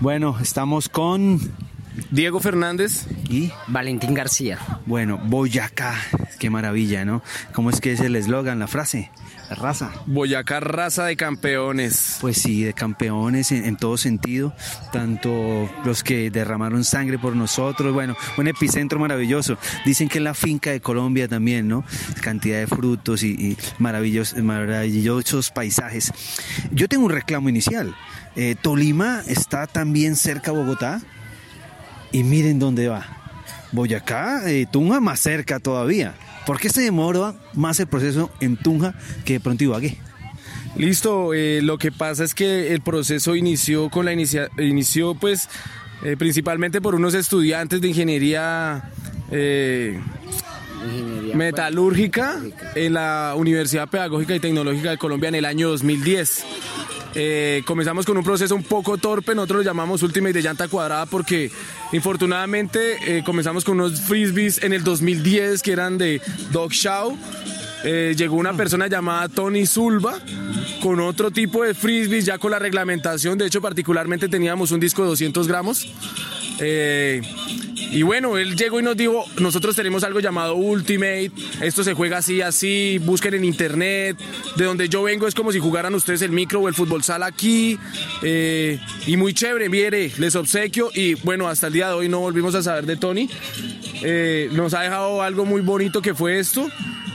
Bueno, estamos con Diego Fernández y Valentín García. Bueno, Boyacá, qué maravilla, ¿no? ¿Cómo es que es el eslogan, la frase? La raza. Boyacá, raza de campeones. Pues sí, de campeones en, en, todo sentido, tanto los que derramaron sangre por nosotros, bueno, un epicentro maravilloso. Dicen que es la finca de Colombia también, ¿no? Cantidad de frutos y, y maravillosos, maravillosos paisajes. Yo tengo un reclamo inicial. Eh, Tolima está también cerca a Bogotá y miren dónde va. Boyacá, eh, Tunja más cerca todavía. ¿Por qué se demora más el proceso en Tunja que de pronto Ibagué? Listo, eh, lo que pasa es que el proceso inició con la inicia inició pues eh, principalmente por unos estudiantes de ingeniería, eh, ingeniería metalúrgica en la Universidad Pedagógica y Tecnológica de Colombia en el año 2010. Eh, comenzamos con un proceso un poco torpe, nosotros lo llamamos Ultimate de llanta cuadrada porque infortunadamente eh, comenzamos con unos frisbees en el 2010 que eran de Dog Show. Eh, llegó una persona llamada Tony Zulba con otro tipo de frisbees ya con la reglamentación, de hecho particularmente teníamos un disco de 200 gramos. Eh, y bueno, él llegó y nos dijo, nosotros tenemos algo llamado Ultimate, esto se juega así, así, busquen en internet, de donde yo vengo es como si jugaran ustedes el micro o el fútbol sala aquí, eh, y muy chévere, mire, les obsequio, y bueno, hasta el día de hoy no volvimos a saber de Tony, eh, nos ha dejado algo muy bonito que fue esto,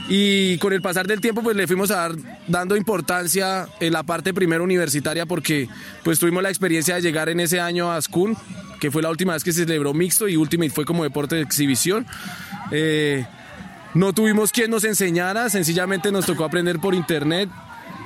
y con el pasar del tiempo pues le fuimos a dar dando importancia en la parte primero universitaria porque pues tuvimos la experiencia de llegar en ese año a Ascun que fue la última vez que se celebró mixto y Ultimate fue como deporte de exhibición. Eh, no tuvimos quien nos enseñara, sencillamente nos tocó aprender por internet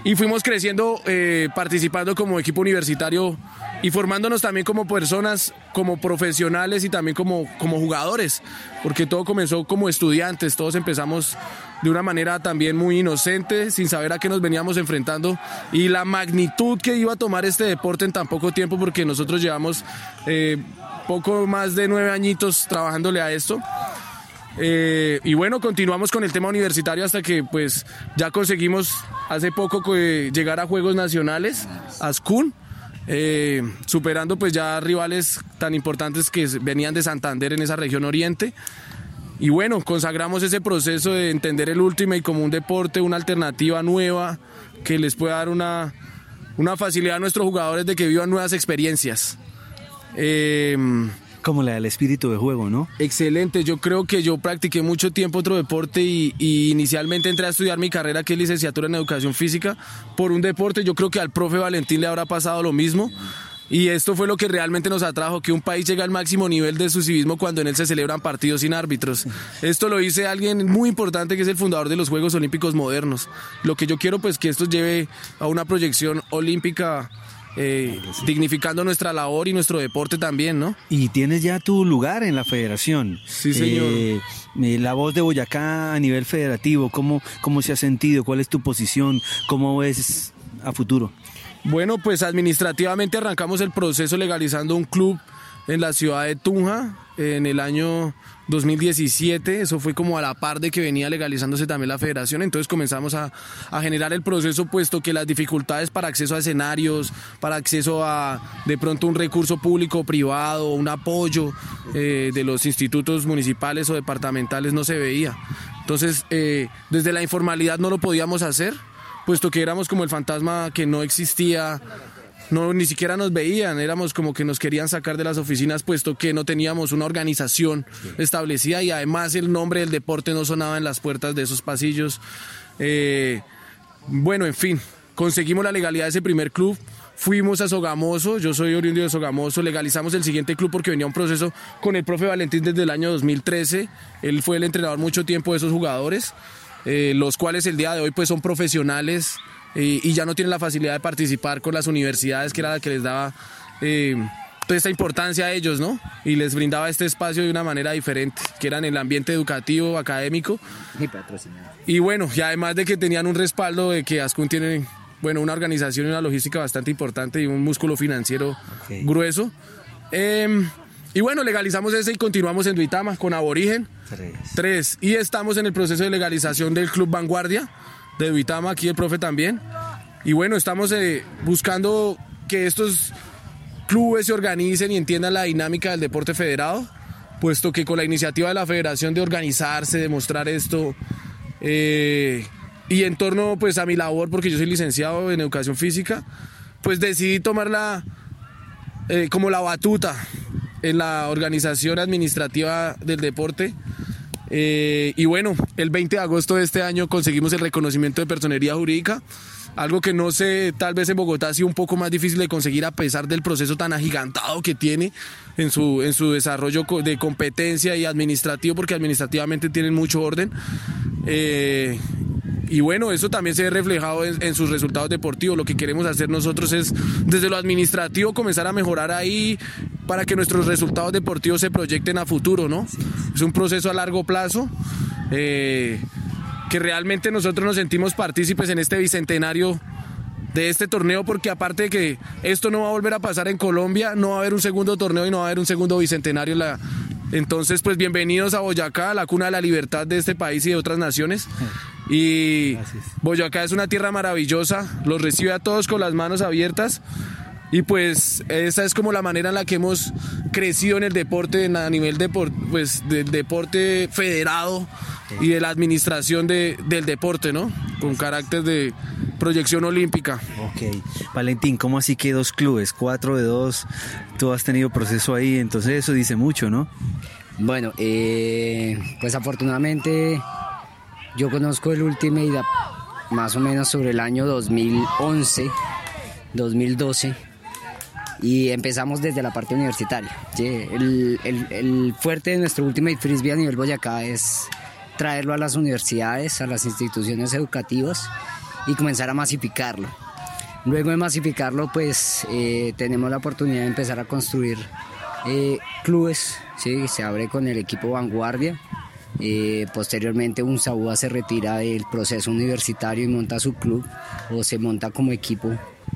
y fuimos creciendo, eh, participando como equipo universitario y formándonos también como personas, como profesionales y también como, como jugadores, porque todo comenzó como estudiantes, todos empezamos de una manera también muy inocente, sin saber a qué nos veníamos enfrentando y la magnitud que iba a tomar este deporte en tan poco tiempo, porque nosotros llevamos eh, poco más de nueve añitos trabajándole a esto. Eh, y bueno, continuamos con el tema universitario hasta que pues ya conseguimos hace poco llegar a Juegos Nacionales, a SCUN, eh, superando pues ya rivales tan importantes que venían de Santander en esa región oriente. Y bueno, consagramos ese proceso de entender el Ultimate como un deporte, una alternativa nueva que les pueda dar una, una facilidad a nuestros jugadores de que vivan nuevas experiencias. Eh, como la del espíritu de juego, ¿no? Excelente, yo creo que yo practiqué mucho tiempo otro deporte y, y, inicialmente entré a estudiar mi carrera que es licenciatura en educación física por un deporte, yo creo que al profe Valentín le habrá pasado lo mismo. Y esto fue lo que realmente nos atrajo, que un país llega al máximo nivel de su civismo cuando en él se celebran partidos sin árbitros. Esto lo dice alguien muy importante que es el fundador de los Juegos Olímpicos Modernos. Lo que yo quiero pues que esto lleve a una proyección olímpica eh, dignificando nuestra labor y nuestro deporte también, ¿no? Y tienes ya tu lugar en la federación. Sí, señor. Eh, eh, la voz de Boyacá a nivel federativo, ¿cómo, ¿cómo se ha sentido? ¿Cuál es tu posición? ¿Cómo ves a futuro? Bueno, pues administrativamente arrancamos el proceso legalizando un club en la ciudad de Tunja en el año 2017, eso fue como a la par de que venía legalizándose también la federación, entonces comenzamos a, generar el proceso puesto que las dificultades para acceso a escenarios, para acceso a de pronto un recurso público privado, un apoyo eh, de los institutos municipales o departamentales no se veía. Entonces, eh, desde la informalidad no lo podíamos hacer, puesto que éramos como el fantasma que no existía no ni siquiera nos veían, éramos como que nos querían sacar de las oficinas puesto que no teníamos una organización establecida y además el nombre del deporte no sonaba en las puertas de esos pasillos. Eh, bueno, en fin, conseguimos la legalidad de ese primer club. Fuimos a Sogamoso, yo soy oriundo de Sogamoso, legalizamos el siguiente club porque venía un proceso con el profe Valentín desde el año 2013. Él fue el entrenador mucho tiempo de esos jugadores, eh, los cuales el día de hoy pues son profesionales, y, y, ya no tienen la facilidad de participar con las universidades, que era la que les daba eh, toda esta importancia a ellos, ¿no? Y les brindaba este espacio de una manera diferente, que era en el ambiente educativo, académico. Y, y bueno, y además de que tenían un respaldo de que Ascun tiene bueno, una organización y una logística bastante importante y un músculo financiero okay. grueso. Eh, y bueno, legalizamos ese y continuamos en Duitama con Aborigen. Tres. Tres. Y estamos en el proceso de legalización del Club Vanguardia de Duitama, aquí el profe también. Y bueno, estamos eh, buscando que estos clubes se organicen y entiendan la dinámica del deporte federado, puesto que con la iniciativa de la federación de organizarse, de mostrar esto, eh, y en torno pues a mi labor, porque yo soy licenciado en educación física, pues decidí tomarla eh, como la batuta en la organización administrativa del deporte. Eh, y bueno, el 20 de agosto de este año conseguimos el reconocimiento de personería jurídica algo que no sé, tal vez en Bogotá ha sido un poco más difícil de conseguir a pesar del proceso tan agigantado que tiene en su, en su desarrollo de competencia y administrativo, porque administrativamente tienen mucho orden. Eh, y bueno, eso también se ve reflejado en, sus resultados deportivos. Lo que queremos hacer nosotros es, desde lo administrativo, comenzar a mejorar ahí para que nuestros resultados deportivos se proyecten a futuro, ¿no? Es un proceso a largo plazo. Eh, que realmente nosotros nos sentimos partícipes en este bicentenario de este torneo porque aparte de que esto no va a volver a pasar en Colombia, no va a haber un segundo torneo y no va a haber un segundo bicentenario. La... Entonces, pues bienvenidos a Boyacá, la cuna de la libertad de este país y de otras naciones. Y Boyacá es una tierra maravillosa, los recibe a todos con las manos abiertas. Y pues esa es como la manera en la que hemos crecido en el deporte, a nivel de, pues, del deporte federado y de la administración de, del deporte, ¿no? Con carácter de proyección olímpica. Ok. Valentín, ¿cómo así que dos clubes? Cuatro de dos, tú has tenido proceso ahí, entonces eso dice mucho, ¿no? Bueno, eh, pues afortunadamente yo conozco el Ultimate más o menos sobre el año 2011, 2012 y empezamos desde la parte universitaria. El, fuerte de nuestro Ultimate Frisbee a nivel Boyacá es traerlo a las universidades, a las instituciones educativas y comenzar a masificarlo. Luego de masificarlo, pues eh, tenemos la oportunidad de empezar a construir eh, clubes, ¿sí? se abre con el equipo Vanguardia. Eh, posteriormente un Saúa se retira del proceso universitario y monta su club o se monta como equipo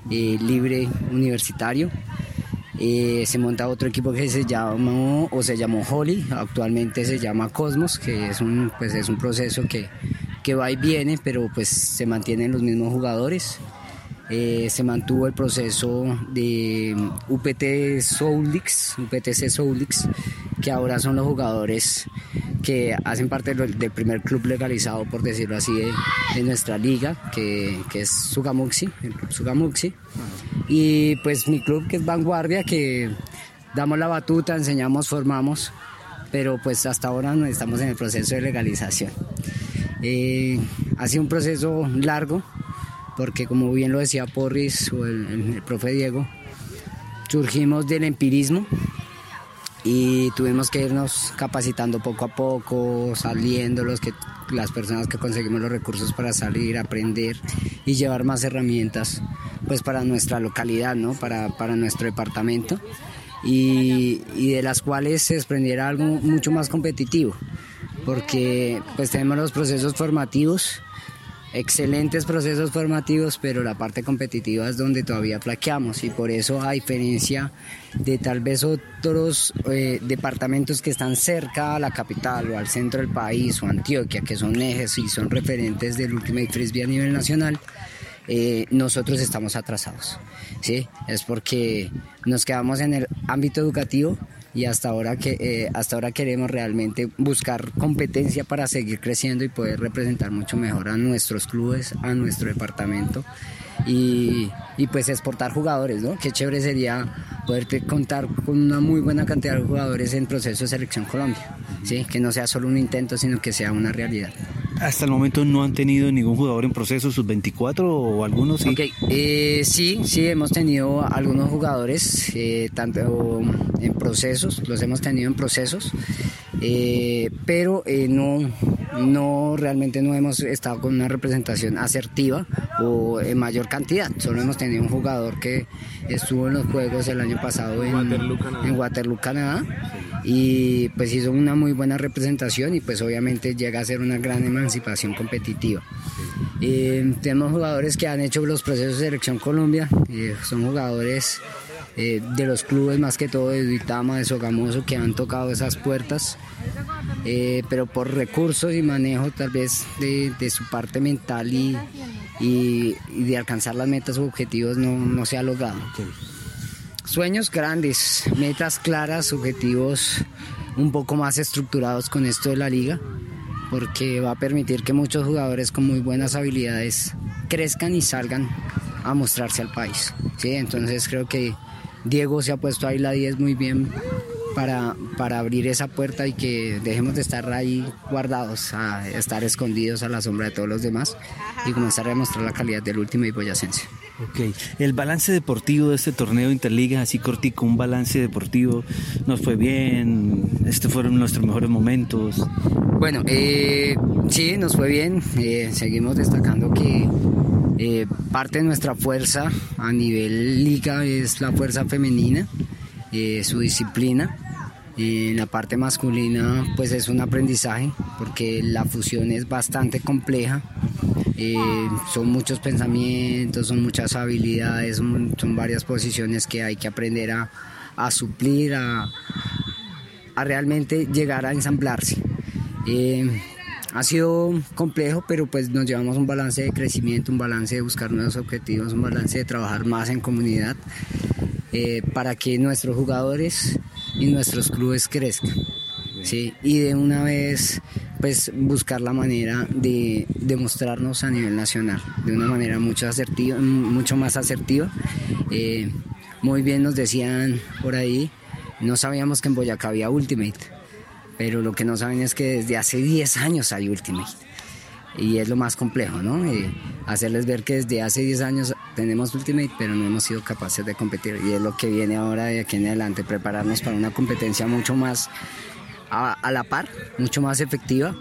libre universitario. Eh, se monta otro equipo que se llamó o se llamó Holly, actualmente se llama Cosmos, que es un, pues es un proceso que, que va y viene, pero pues se mantienen los mismos jugadores. Eh, se mantuvo el proceso de UPT Soulix, UPTC Soulix, que ahora son los jugadores que hacen parte del primer club legalizado, por decirlo así, de, nuestra liga, que, es Sugamuxi, el club Sugamuxi. Y pues mi club que es Vanguardia, que damos la batuta, enseñamos, formamos, pero pues hasta ahora estamos en el proceso de legalización. Eh, ha sido un proceso largo, porque como bien lo decía Porris o el, el profe Diego, surgimos del empirismo, y tuvimos que irnos capacitando poco a poco, saliendo los que las personas que conseguimos los recursos para salir, aprender y llevar más herramientas pues para nuestra localidad, ¿no? para, para nuestro departamento y, y de las cuales se desprendiera algo mucho más competitivo porque pues tenemos los procesos formativos excelentes procesos formativos, pero la parte competitiva es donde todavía flaqueamos y por eso a diferencia de tal vez otros eh, departamentos que están cerca a la capital o al centro del país o Antioquia, que son ejes y son referentes del Ultimate Frisbee a nivel nacional, eh, nosotros estamos atrasados. ¿sí? Es porque nos quedamos en el ámbito educativo y hasta ahora que eh, hasta ahora queremos realmente buscar competencia para seguir creciendo y poder representar mucho mejor a nuestros clubes, a nuestro departamento y, y pues exportar jugadores, ¿no? Qué chévere sería poder contar con una muy buena cantidad de jugadores en proceso de selección Colombia, ¿sí? Que no sea solo un intento, sino que sea una realidad. Hasta el momento no han tenido ningún jugador en proceso sub-24 o algunos sí. Eh, sí, sí, hemos tenido algunos jugadores, eh, tanto en procesos, los hemos tenido en procesos, eh, pero no, no, realmente no hemos estado con una representación asertiva o en mayor cantidad. Solo hemos tenido un jugador que estuvo en los Juegos el año pasado en en Waterloo, Canadá y pues hizo una muy buena representación y pues obviamente llega a ser una gran emancipación competitiva. Eh, tenemos jugadores que han hecho los procesos de selección Colombia, eh, son jugadores eh, de los clubes más que todo de Duitama, de Sogamoso, que han tocado esas puertas, pero por recursos y manejo tal vez de, su parte mental y, y, de alcanzar las metas o objetivos no, no se ha logrado. Sueños grandes, metas claras, objetivos un poco más estructurados con esto de la liga, porque va a permitir que muchos jugadores con muy buenas habilidades crezcan y salgan a mostrarse al país. ¿sí? Entonces creo que Diego se ha puesto ahí la 10 muy bien para, para abrir esa puerta y que dejemos de estar ahí guardados, a estar escondidos a la sombra de todos los demás y comenzar a demostrar la calidad del último boyacense. Ok, el balance deportivo de este torneo Interliga, así cortico, un balance deportivo, nos fue bien, estos fueron nuestros mejores momentos. Bueno, eh, sí, nos fue bien, eh, seguimos destacando que eh, parte de nuestra fuerza a nivel liga es la fuerza femenina, su disciplina. En la parte masculina pues es un aprendizaje porque la fusión es bastante compleja. Eh, son muchos pensamientos, son muchas habilidades, son, varias posiciones que hay que aprender a, a suplir, a, a, realmente llegar a ensamblarse. Eh, ha sido complejo, pero pues nos llevamos un balance de crecimiento, un balance de buscar nuevos objetivos, un balance de trabajar más en comunidad eh, para que nuestros jugadores y nuestros clubes crezcan. ¿sí? Y de una vez pues buscar la manera de demostrarnos a nivel nacional de una manera mucho, asertiva, mucho más asertiva. Eh, muy bien nos decían por ahí, no sabíamos que en Boyacá había Ultimate pero lo que no saben es que desde hace 10 años hay Ultimate. Y es lo más complejo, ¿no? Eh, hacerles ver que desde hace 10 años tenemos Ultimate, pero no hemos sido capaces de competir. Y es lo que viene ahora de aquí en adelante, prepararnos para una competencia mucho más a, la par, mucho más efectiva.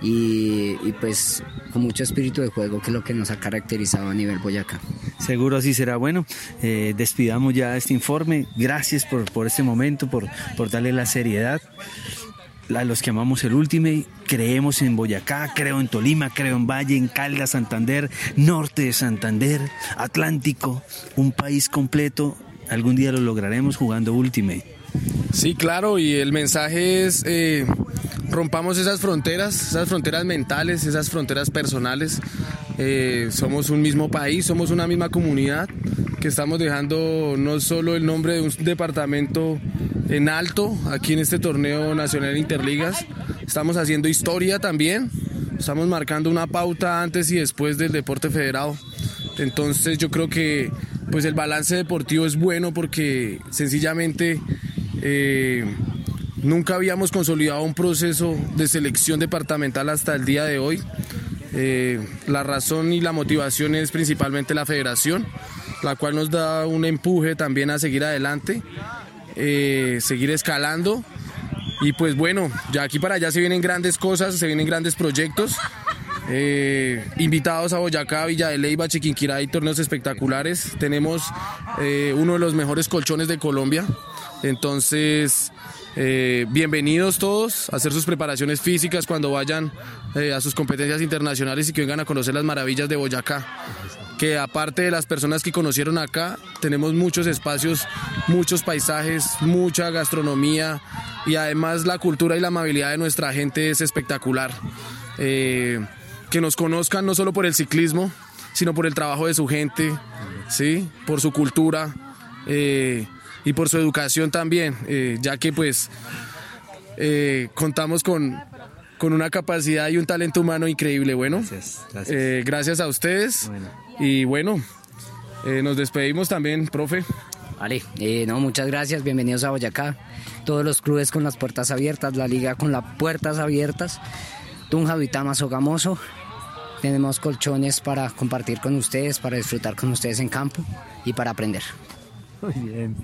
Y, y, pues con mucho espíritu de juego, que es lo que nos ha caracterizado a nivel Boyacá. Seguro así será. Bueno, eh, despidamos ya este informe. Gracias por, por este momento, por, por darle la seriedad a los que amamos el Ultimate, creemos en Boyacá, creo en Tolima, creo en Valle, en Caldas, Santander, norte de Santander, Atlántico, un país completo. Algún día lo lograremos jugando Ultimate. Sí, claro, y el mensaje es eh, rompamos esas fronteras, esas fronteras mentales, esas fronteras personales. Eh, somos un mismo país, somos una misma comunidad que estamos dejando no solo el nombre de un departamento en alto aquí en este torneo nacional Interligas. Estamos haciendo historia también. Estamos marcando una pauta antes y después del deporte federado. Entonces yo creo que pues el balance deportivo es bueno porque sencillamente eh, nunca habíamos consolidado un proceso de selección departamental hasta el día de hoy. Eh, la razón y la motivación es principalmente la federación, la cual nos da un empuje también a seguir adelante eh, seguir escalando. Y pues bueno, ya aquí para allá se vienen grandes cosas, se vienen grandes proyectos. Invitados a Boyacá, Villa de Leyva, Chiquinquirá y torneos espectaculares. Tenemos uno de los mejores colchones de Colombia. Entonces, eh, bienvenidos todos a hacer sus preparaciones físicas cuando vayan eh, a sus competencias internacionales y que vengan a conocer las maravillas de Boyacá que aparte de las personas que conocieron acá, tenemos muchos espacios, muchos paisajes, mucha gastronomía y además la cultura y la amabilidad de nuestra gente es espectacular. Eh, que nos conozcan no solo por el ciclismo, sino por el trabajo de su gente, ¿sí? por su cultura y por su educación también, eh, ya que pues eh, contamos con con una capacidad y un talento humano increíble. Bueno, Gracias, gracias. eh, gracias a ustedes. Bueno. Y bueno, eh, nos despedimos también, profe. Vale, eh, no, muchas gracias, bienvenidos a Boyacá. Todos los clubes con las puertas abiertas, la liga con las puertas abiertas. Tunja, Duitama, Sogamoso. Tenemos colchones para compartir con ustedes, para disfrutar con ustedes en campo y para aprender. Muy bien.